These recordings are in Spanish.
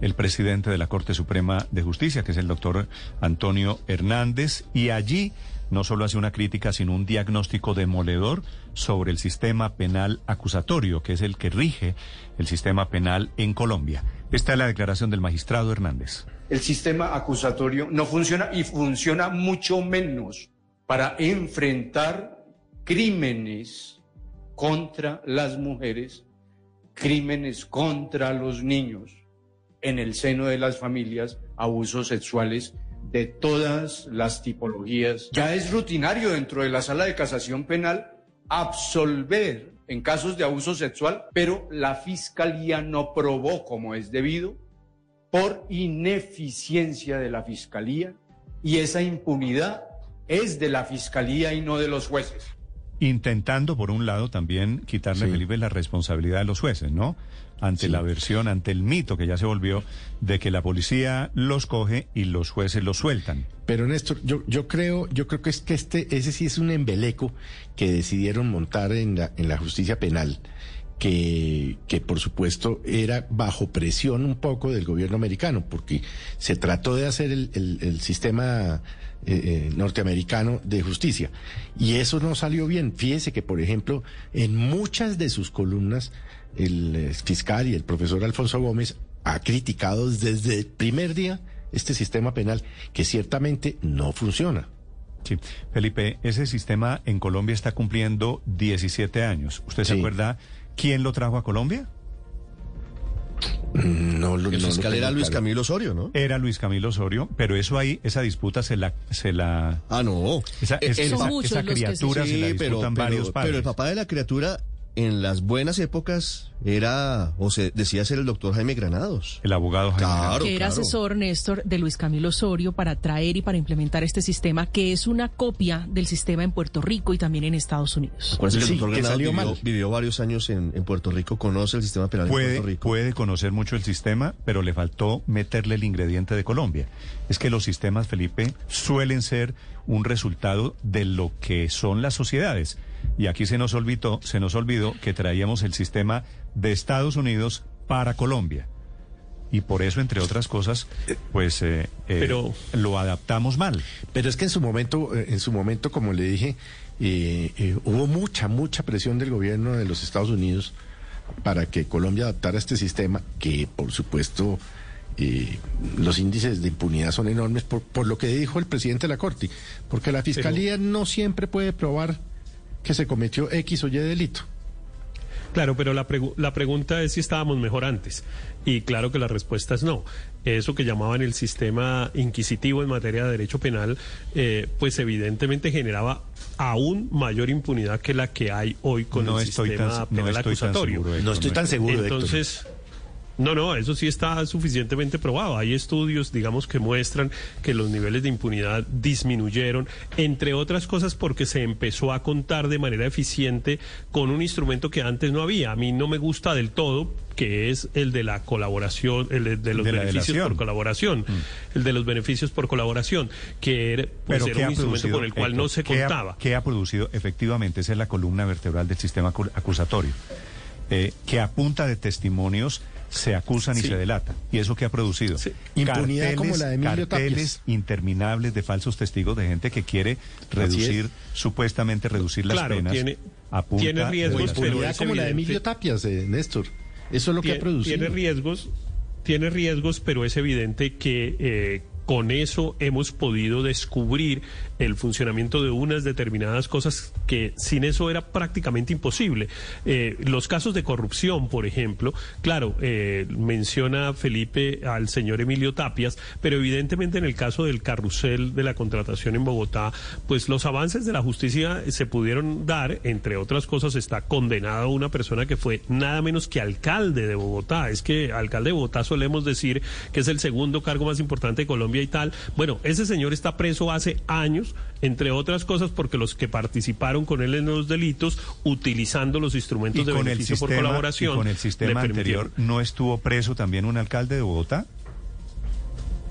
el presidente de la Corte Suprema de Justicia, que es el doctor Antonio Hernández, y allí no solo hace una crítica, sino un diagnóstico demoledor sobre el sistema penal acusatorio, que es el que rige el sistema penal en Colombia. Esta es la declaración del magistrado Hernández. El sistema acusatorio no funciona y funciona mucho menos para enfrentar crímenes contra las mujeres, crímenes contra los niños en el seno de las familias abusos sexuales de todas las tipologías. Ya es rutinario dentro de la sala de casación penal absolver en casos de abuso sexual, pero la fiscalía no probó como es debido por ineficiencia de la fiscalía y esa impunidad es de la fiscalía y no de los jueces intentando, por un lado, también quitarle, a Felipe, la responsabilidad de los jueces, ¿no? Ante la versión, ante el mito que ya se volvió de que la policía los coge y los jueces los sueltan. Pero Néstor, yo, yo creo, yo creo que es que este, ese sí es un embeleco que decidieron montar en la, en la justicia penal. Que, que por supuesto era bajo presión un poco del gobierno americano, porque se trató de hacer el, el, el sistema eh, eh, norteamericano de justicia. Y eso no salió bien. Fíjese que, por ejemplo, en muchas de sus columnas, el fiscal y el profesor Alfonso Gómez ha criticado desde el primer día este sistema penal que ciertamente no funciona. Sí, Felipe, ese sistema en Colombia está cumpliendo 17 años. ¿Usted se acuerda quién lo trajo a Colombia? No, el fiscal era Luis Camilo Osorio, ¿no? Era Luis Camilo Osorio, pero eso ahí, esa disputa se la... Se la ah, no. Esa, esa, criatura se, la disputan varios padres. Pero el papá de la criatura en las buenas épocas era, o se decía ser el doctor Jaime Granados. El abogado Jaime Granados. Que era asesor, Néstor, de Luis Camilo Osorio para traer y para implementar este sistema, que es una copia del sistema en Puerto Rico y también en Estados Unidos. Acuérdense que el doctor Granados vivió, vivió, varios años en, en, Puerto Rico, conoce el sistema penal puede, de Puerto Rico. Puede conocer mucho el sistema, pero le faltó meterle el ingrediente de Colombia. Es que los sistemas, Felipe, suelen ser un resultado de lo que son las sociedades. Y aquí se nos olvidó, se nos olvidó que traíamos el sistema de Estados Unidos para Colombia. Y por eso, entre otras cosas, pues eh, eh, lo adaptamos mal. Pero es que en su momento, eh, en su momento, como le dije, hubo mucha, mucha presión del gobierno de los Estados Unidos para que Colombia adaptara este sistema, que por supuesto los índices de impunidad son enormes por, por, lo que dijo el presidente de la Corte, porque la Fiscalía no siempre puede probar que se cometió X o Y delito. Claro, pero la, la, pregunta es si estábamos mejor antes. Y claro que la respuesta es no. Eso que llamaban el sistema inquisitivo en materia de derecho penal, eh, pues evidentemente generaba aún mayor impunidad que la que hay hoy con el sistema penal acusatorio. no estoy tan seguro. Entonces. No, no, eso sí está suficientemente probado. Hay estudios, digamos, que muestran que los niveles de impunidad disminuyeron, entre otras cosas porque se empezó a contar de manera eficiente con un instrumento que antes no había. A mí no me gusta del todo, que es el de la colaboración, el de los beneficios por colaboración, mm. el de los beneficios por colaboración, que era, pues, era un instrumento con el cual no se contaba. ¿Qué ha producido? Efectivamente, esa es la columna vertebral del sistema acusatorio, eh, que apunta de testimonios se acusan y se delatan. ¿Y eso qué ha producido? Impunidad como la de Emilio carteles interminables de falsos testigos de gente que quiere reducir, supuestamente reducir las penas. Tiene, tiene riesgos, pero como la de Emilio Tapias, eh, Néstor. Eso es lo que ha producido. Tiene riesgos, tiene riesgos, pero es evidente que... Eh, con eso hemos podido descubrir el funcionamiento de unas determinadas cosas que sin eso era prácticamente imposible. Eh, los casos de corrupción, por ejemplo, claro, eh, menciona Felipe al señor Emilio Tapias, pero evidentemente en el caso del carrusel de la contratación en Bogotá, pues los avances de la justicia se pudieron dar, entre otras cosas está condenada una persona que fue nada menos que alcalde de Bogotá. Es que alcalde de Bogotá solemos decir que es el segundo cargo más importante de Colombia y tal. Bueno, ese señor está preso hace años, entre otras cosas porque los que participaron con él en los delitos, utilizando los instrumentos de beneficio por colaboración. Y con el sistema anterior. ¿no estuvo preso también un alcalde de Bogotá?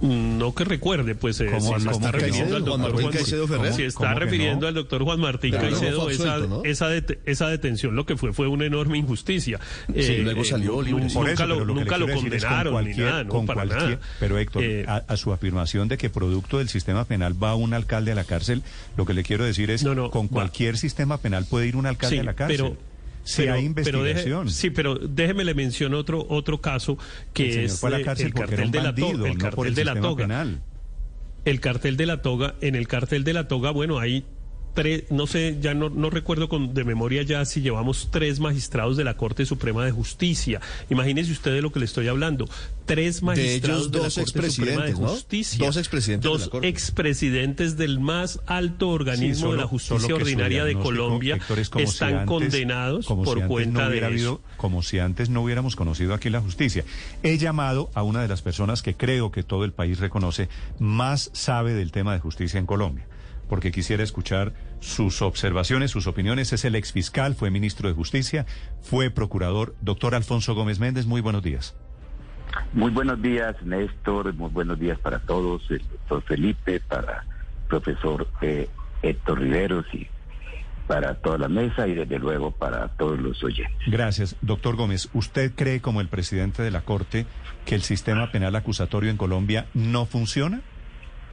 No que recuerde, pues eh, ¿Cómo- si se está refiriendo al Juan doctor Martín Caicedo Ferrer. si está ¿Cómo que refiriendo no? al doctor Juan Martín Claro, Caicedo, esa, absuelto, ¿no? esa, det- esa detención lo que fue fue una enorme injusticia. Sí, luego salió libre. nunca eso, lo, nunca es con condenaron ni nada, no, con para cualquier- nada. Pero Héctor, Eh, a, a su afirmación de que producto del sistema penal va un alcalde a la cárcel, lo que le quiero decir es, No, no, con va. cualquier sistema penal puede ir un alcalde Sí, a la cárcel. pero- si pero- hay pero deje- investigación. sí, pero déjeme le menciono otro otro caso que el es fue a la eh, cárcel el cartel de la bandido, toga, el no cartel el de la toga. penal. El cartel de la toga, en el cartel de la toga, bueno, hay tres, no sé, ya no, no recuerdo con, de memoria ya si llevamos tres magistrados de la Corte Suprema de Justicia. Imagínese usted de lo que le estoy hablando. Tres magistrados ellos, de, dos la Corte Suprema de. Justicia. Dos expresidentes de Dos la Corte. expresidentes del más alto organismo Sí, solo- de la justicia ordinaria de Colombia Héctor, es como si están antes- condenados como si por antes cuenta no de eso. habido- como si antes no hubiéramos conocido aquí la justicia. He llamado a una de las personas que creo que todo el país reconoce más sabe del tema de justicia en Colombia, porque quisiera escuchar sus observaciones, sus opiniones. Es el exfiscal, fue ministro de Justicia, fue procurador. Doctor Alfonso Gómez Méndez, muy buenos días. Muy buenos días, Néstor. Muy buenos días para todos. El doctor Felipe, para el profesor eh, Héctor Riveros y para toda la mesa y desde luego para todos los oyentes. Gracias. Doctor Gómez, ¿usted cree como el presidente de la Corte que el sistema penal acusatorio en Colombia no funciona?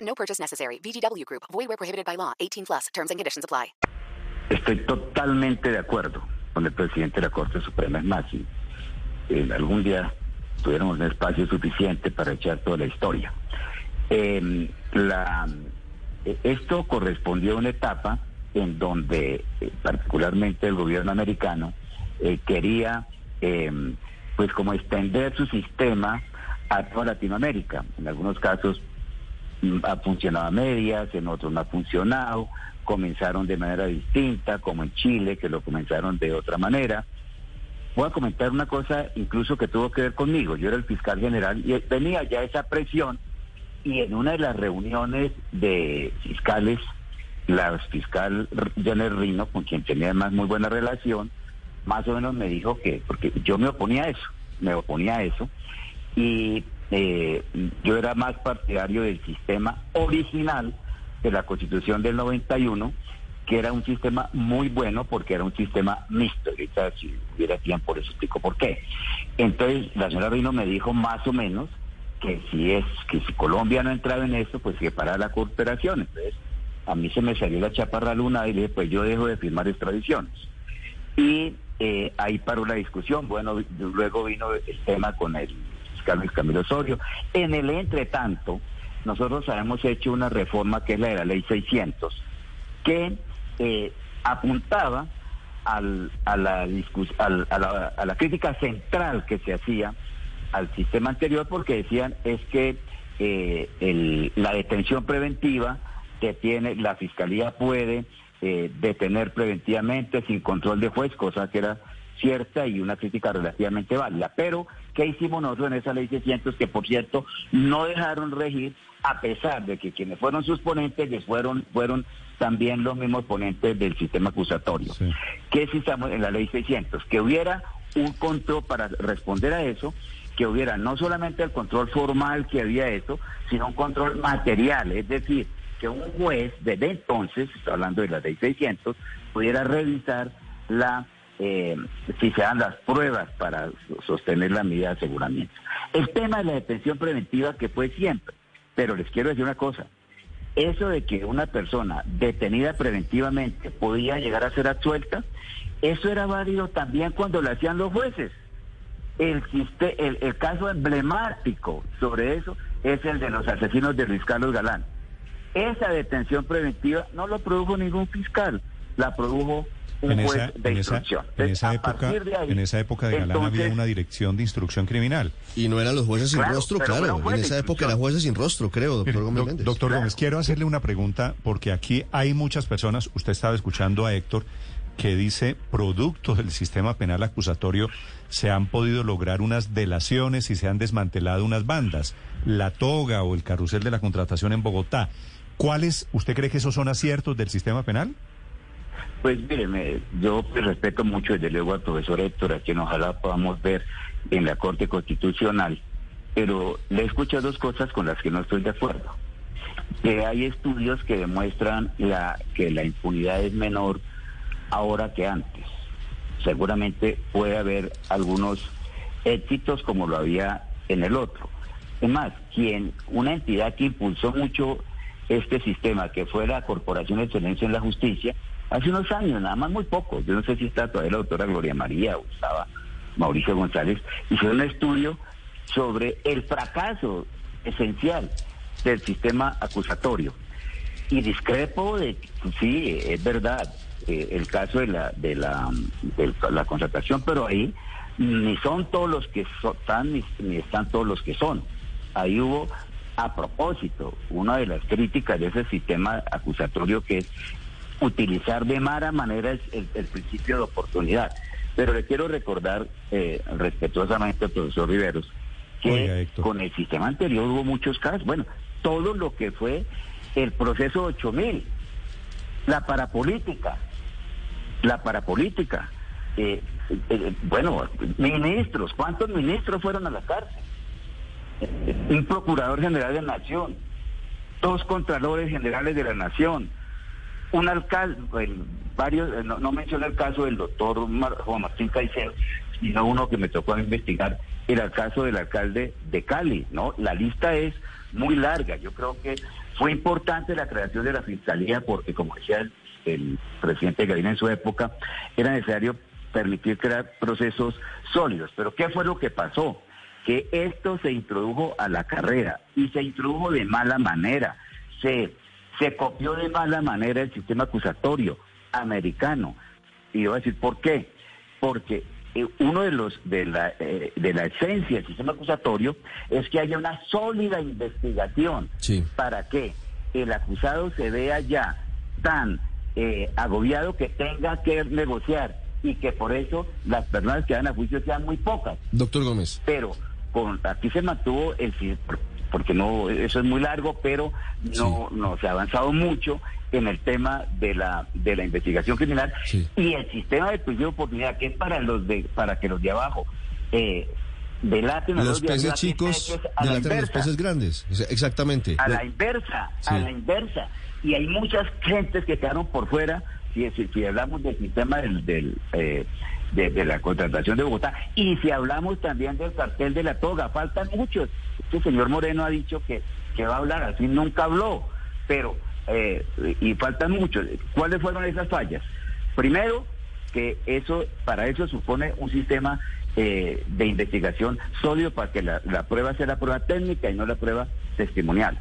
No purchase necessary. VGW Group. Void where prohibited by law. 18 plus. Terms and conditions apply. Estoy totalmente de acuerdo con el presidente de la Corte Suprema. Es más, si en algún día tuviéramos un espacio suficiente para echar toda la historia. Eh, la, eh, esto correspondió a una etapa en donde eh, particularmente el gobierno americano eh, quería eh, pues como extender su sistema a toda Latinoamérica. En algunos casos ha funcionado a medias, en otros no ha funcionado, comenzaron de manera distinta, como en Chile, que lo comenzaron de otra manera. Voy a comentar una cosa incluso que tuvo que ver conmigo. Yo era el fiscal general y venía ya esa presión y en una de las reuniones de fiscales, la fiscal Janet Rino, con quien tenía además muy buena relación, más o menos me dijo que, porque yo me oponía a eso, me oponía a eso, y eh, yo era más partidario del sistema original de la Constitución del 91, que era un sistema muy bueno porque era un sistema mixto. Ahorita, si hubiera tiempo, les explico por qué. Entonces, la señora Rino me dijo más o menos que si es que si Colombia no entraba en esto, pues que para la cooperación. Entonces, a mí se me salió la chaparra luna y le dije, pues yo dejo de firmar extradiciones. Y eh, ahí paró la discusión. Bueno, luego vino el tema con el Luis Camilo Osorio. En el entretanto, nosotros habíamos hecho una reforma que es la de la ley 600, que eh, apuntaba al, a, la discus- al- a, la, a la crítica central que se hacía al sistema anterior porque decían es que eh, el- la detención preventiva que tiene la fiscalía puede eh, detener preventivamente sin control de juez, cosa que era cierta y una crítica relativamente válida. Pero, ¿qué hicimos nosotros en esa ley 600 que, por cierto, no dejaron regir a pesar de que quienes fueron sus ponentes les fueron, fueron también los mismos ponentes del sistema acusatorio? ¿Qué estamos en la ley 600? Que hubiera un control para responder a eso, que hubiera no solamente el control formal que había eso, sino un control material, es decir, que un juez desde entonces, estoy hablando de la ley 600, pudiera revisar la eh, si se dan las pruebas para sostener la medida de aseguramiento. El tema de la detención preventiva que fue siempre, pero les quiero decir una cosa, eso de que una persona detenida preventivamente podía llegar a ser absuelta, eso era válido también cuando lo hacían los jueces. El, el, el caso emblemático sobre eso es el de los asesinos de Luis Carlos Galán. Esa detención preventiva no lo produjo ningún fiscal, la produjo un En juez esa, de en, esa, instrucción. en Entonces, esa a época, de ahí, en esa época de Galán entonces, había una dirección de instrucción criminal. Y no eran los jueces sin Claro, rostro, claro. En esa época eran jueces sin rostro, creo, doctor Mire, Gómez Méndez. doctor Claro. Gómez, quiero hacerle una pregunta porque aquí hay muchas personas, usted estaba escuchando a Héctor, que dice, producto del sistema penal acusatorio, se han podido lograr unas delaciones y se han desmantelado unas bandas, la toga o el carrusel de la contratación en Bogotá. ¿Cuáles, usted cree que esos son aciertos del sistema penal? Pues míreme, yo pues, respeto mucho desde luego al profesor Héctor, a quien ojalá podamos ver en la Corte Constitucional, pero le escucho dos cosas con las que no estoy de acuerdo. Que hay estudios que demuestran la, que la impunidad es menor ahora que antes. Seguramente puede haber algunos éxitos como lo había en el otro. Es más, quien, una entidad que impulsó mucho este sistema, que fue la Corporación de Excelencia en la Justicia, hace unos años, nada más muy poco, yo no sé si está todavía la doctora Gloria María o estaba Mauricio González, hicieron un estudio sobre el fracaso esencial del sistema acusatorio. Y discrepo de, sí, es verdad, eh, el caso de la, de la, de la contratación, pero ahí ni son todos los que so- están, ni, ni están todos los que son. Ahí hubo, a propósito, una de las críticas de ese sistema acusatorio que es utilizar de mala manera el, el- el principio de oportunidad. Pero le quiero recordar eh, respetuosamente al profesor Riveros que Oiga, con el sistema anterior hubo muchos casos. Bueno, todo lo que fue el proceso 8000, la parapolítica, la parapolítica. eh, eh, bueno, ministros, ¿cuántos ministros fueron a la cárcel? Eh, Un procurador general de la nación, dos contralores generales de la nación, un alcalde, varios, eh, no, no mencioné el caso del doctor Mar- Juan Martín Caicedo, sino uno que me tocó investigar, era el caso del alcalde de Cali, ¿no? La lista es muy larga, yo creo que fue importante la creación de la fiscalía porque, como decía el, el presidente Gaviria en su época, era necesario permitir crear procesos sólidos. Pero ¿qué fue lo que pasó? Que esto se introdujo a la carrera y se introdujo de mala manera. Se, se copió de mala manera el sistema acusatorio americano. Y yo voy a decir, ¿por qué? Porque eh, uno de los de la, eh, de la esencia del sistema acusatorio es que haya una sólida investigación Sí. para que el acusado se vea ya tan eh, agobiado que tenga que negociar y que por eso las personas que van a juicio sean muy pocas. Doctor Gómez. Pero con, aquí se mantuvo el porque no eso es muy largo, pero no, no se ha avanzado mucho en el tema de la de la investigación criminal Sí. y el sistema de prisión de oportunidad que es para los de para que los de abajo eh, delaten a Los de peces tiene chicos a la los peces grandes. Ex- Exactamente. a la inversa, Sí. a la inversa. Y hay muchas gentes que quedaron por fuera, si, si, si hablamos del sistema del, del, eh, de, de la contratación de Bogotá, y si hablamos también del cartel de la toga, faltan muchos. Este señor Moreno ha dicho que, que va a hablar, así nunca habló, pero, eh, y faltan muchos. ¿Cuáles fueron esas fallas? Primero, que eso, para eso supone un sistema eh, de investigación sólido para que la, la prueba sea la prueba técnica y no la prueba testimonial.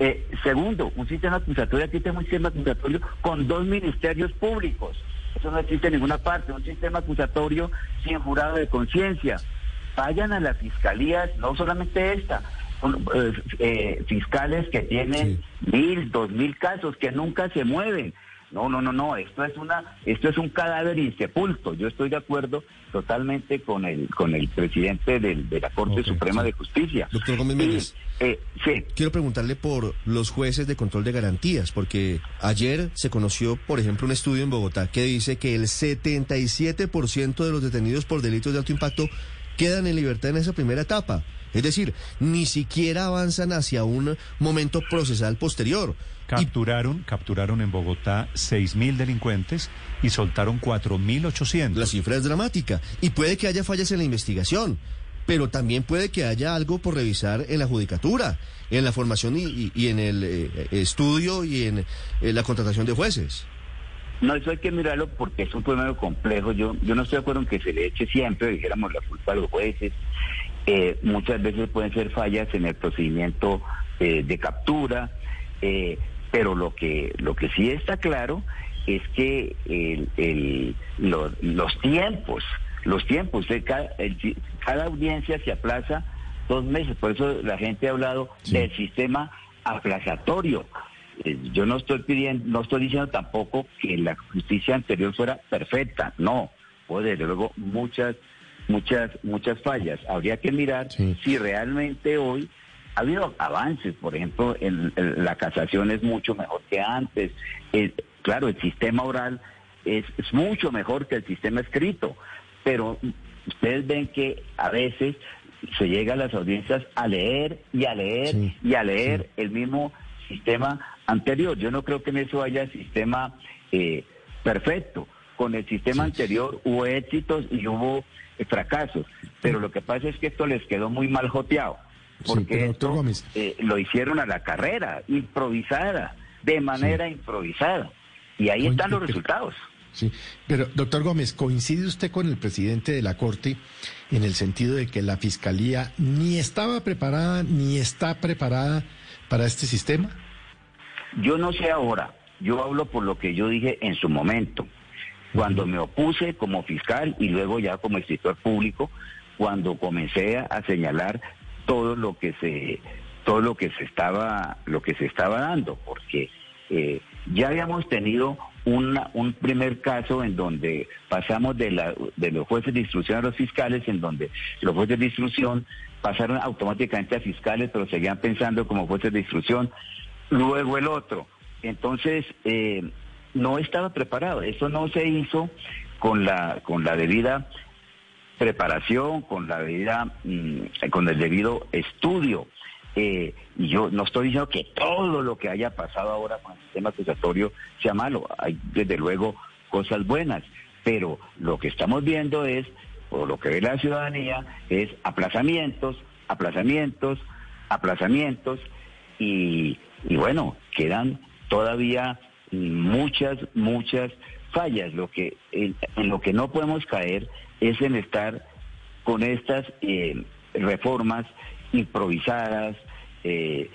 Eh, segundo, un sistema acusatorio, aquí tenemos un sistema acusatorio con dos ministerios públicos. Eso no existe en ninguna parte, un sistema acusatorio sin jurado de conciencia. Vayan a las fiscalías, no solamente esta, son, eh, eh, fiscales que tienen mil, dos mil casos que nunca se mueven. No, no, no, no, esto es una, esto es un cadáver insepulto. Yo estoy de acuerdo totalmente con el, con el presidente del- de la Corte Suprema sí. de Justicia. Doctor Gómez Méndez. eh, sí, Quiero preguntarle por los jueces de control de garantías, porque ayer se conoció, por ejemplo, un estudio en Bogotá que dice que el 77% de los detenidos por delitos de alto impacto quedan en libertad en esa primera etapa. Es decir, ni siquiera avanzan hacia un momento procesal posterior. Capturaron, capturaron en Bogotá 6.000 delincuentes y soltaron 4.800. La cifra es dramática y puede que haya fallas en la investigación, pero también puede que haya algo por revisar en la judicatura, en la formación y, y- y en el eh, estudio y en eh, la contratación de jueces. No, eso hay que mirarlo porque es un problema complejo. Yo, yo no estoy de acuerdo en que se le eche siempre, dijéramos, la culpa a los jueces. Eh, muchas veces pueden ser fallas en el procedimiento eh, de captura, eh, pero lo que, lo que sí está claro es que el, el- lo- los tiempos, los tiempos, de cada, el- cada audiencia se aplaza dos meses, por eso la gente ha hablado del sistema aplazatorio. Eh, Yo no estoy pidiendo, no estoy diciendo tampoco que la justicia anterior fuera perfecta, no, o desde luego muchas, muchas, muchas fallas. Habría que mirar si realmente hoy ha habido avances, por ejemplo, en, en la casación es mucho mejor que antes. Eh, claro, el sistema oral es, es mucho mejor que el sistema escrito, pero ustedes ven que a veces se llega a las audiencias a leer y a leer y a leer el mismo sistema anterior. Yo no creo que en eso haya sistema eh, perfecto. Con el sistema anterior hubo éxitos y hubo eh, fracasos, pero lo que pasa es que esto les quedó muy mal joteado, porque esto, eh, lo hicieron a la carrera, improvisada, de manera improvisada, y ahí están los resultados. Sí, pero doctor Gómez, ¿coincide usted con el presidente de la Corte en el sentido de que la Fiscalía ni estaba preparada ni está preparada para este sistema? Yo no sé ahora, yo hablo por lo que yo dije en su momento, cuando me opuse como fiscal y luego ya como escritor público, cuando comencé a señalar todo lo que se todo lo que se estaba lo que se estaba dando, porque eh, ya habíamos tenido una- un primer caso en donde pasamos de, la, de los jueces de instrucción a los fiscales, en donde los jueces de instrucción pasaron automáticamente a fiscales, pero seguían pensando como jueces de instrucción. Luego el otro. Entonces, eh, no estaba preparado. Eso no se hizo con la, con la debida preparación, con la debida, mm, con el debido estudio. Eh, y yo no estoy diciendo que todo lo que haya pasado ahora con el sistema acusatorio sea malo. Hay desde luego cosas buenas, pero lo que estamos viendo es, o lo que ve la ciudadanía, es aplazamientos, aplazamientos, aplazamientos, y, y bueno, quedan todavía muchas, muchas fallas. Lo que, en, lo que no podemos caer es en estar con estas eh, reformas improvisadas. eh,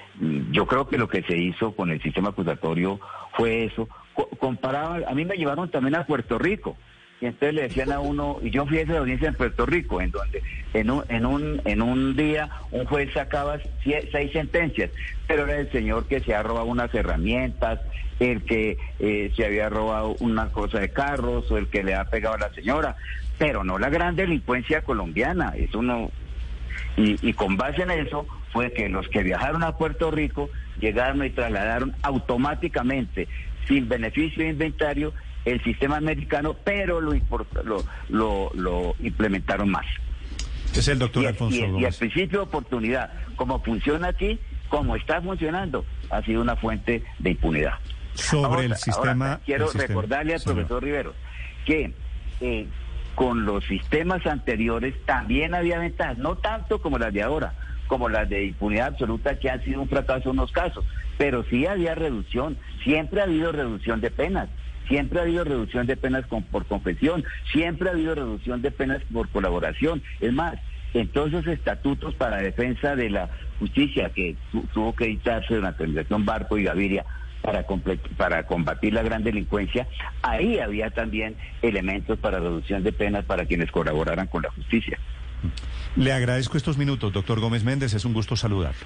yo creo que lo que se hizo con el sistema acusatorio fue eso. Co- comparaba, a mí me llevaron también a Puerto Rico. Y entonces le decían a uno, y yo fui a esa audiencia en Puerto Rico, en donde en un, en un, en un día un juez sacaba seis sentencias, pero era el señor que se ha robado unas herramientas, el que eh, se había robado una cosa de carros, o el que le ha pegado a la señora, pero no la gran delincuencia colombiana, eso no, y, y con base en eso fue que los que viajaron a Puerto Rico llegaron y trasladaron automáticamente, sin beneficio de inventario, el sistema americano, pero lo, lo, lo, lo implementaron más. Es el doctor Y, Alfonso y- Gómez. principio de oportunidad, como funciona aquí, como está funcionando, ha sido una fuente de impunidad. Sobre Ahora- el sistema. ahora, quiero el sistema, recordarle al señor. profesor Rivero que eh, con los sistemas anteriores también había ventajas, no tanto como las de ahora, como las de impunidad absoluta que han sido un fracaso en unos casos, pero sí había reducción, siempre ha habido reducción de penas. Siempre ha habido reducción de penas con- por confesión, siempre ha habido reducción de penas por colaboración. Es más, en todos esos estatutos para defensa de la justicia que tu- tuvo que editarse durante la administración Barco y Gaviria para, para combatir la gran delincuencia, ahí había también elementos para reducción de penas para quienes colaboraran con la justicia. Le agradezco estos minutos, doctor Gómez Méndez. Es un gusto saludarlo.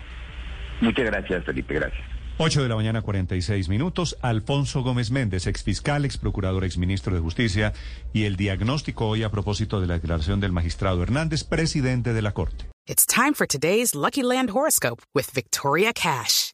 Muchas gracias, Felipe, gracias. 8 de la mañana, 46 minutos. Alfonso Gómez Méndez, exfiscal, exprocurador, exministro de Justicia, y el diagnóstico hoy a propósito de la declaración del magistrado Hernández, presidente de la Corte. It's time for today's Lucky Land horoscope with Victoria Cash.